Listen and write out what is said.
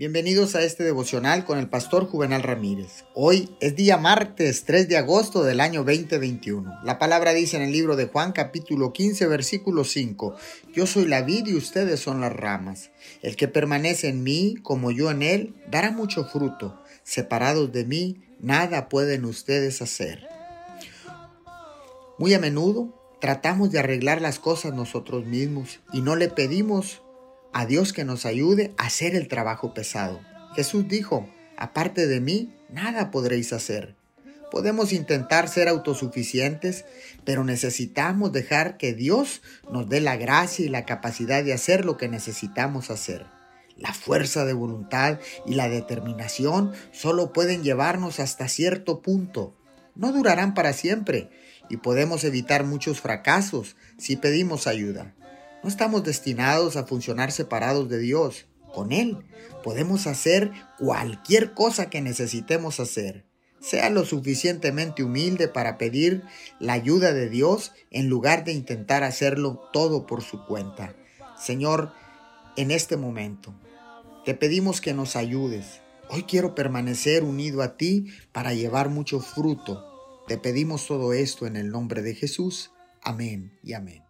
Bienvenidos a este devocional con el pastor Juvenal Ramírez. Hoy es día martes 3 de agosto del año 2021. La palabra dice en el libro de Juan capítulo 15 versículo 5, Yo soy la vid y ustedes son las ramas. El que permanece en mí como yo en él dará mucho fruto. Separados de mí, nada pueden ustedes hacer. Muy a menudo tratamos de arreglar las cosas nosotros mismos y no le pedimos a Dios que nos ayude a hacer el trabajo pesado. Jesús dijo, aparte de mí, nada podréis hacer. Podemos intentar ser autosuficientes, pero necesitamos dejar que Dios nos dé la gracia y la capacidad de hacer lo que necesitamos hacer. La fuerza de voluntad y la determinación solo pueden llevarnos hasta cierto punto. No durarán para siempre y podemos evitar muchos fracasos si pedimos ayuda. No estamos destinados a funcionar separados de Dios. Con Él podemos hacer cualquier cosa que necesitemos hacer. Sea lo suficientemente humilde para pedir la ayuda de Dios en lugar de intentar hacerlo todo por su cuenta. Señor, en este momento, te pedimos que nos ayudes. Hoy quiero permanecer unido a ti para llevar mucho fruto. Te pedimos todo esto en el nombre de Jesús. Amén y amén.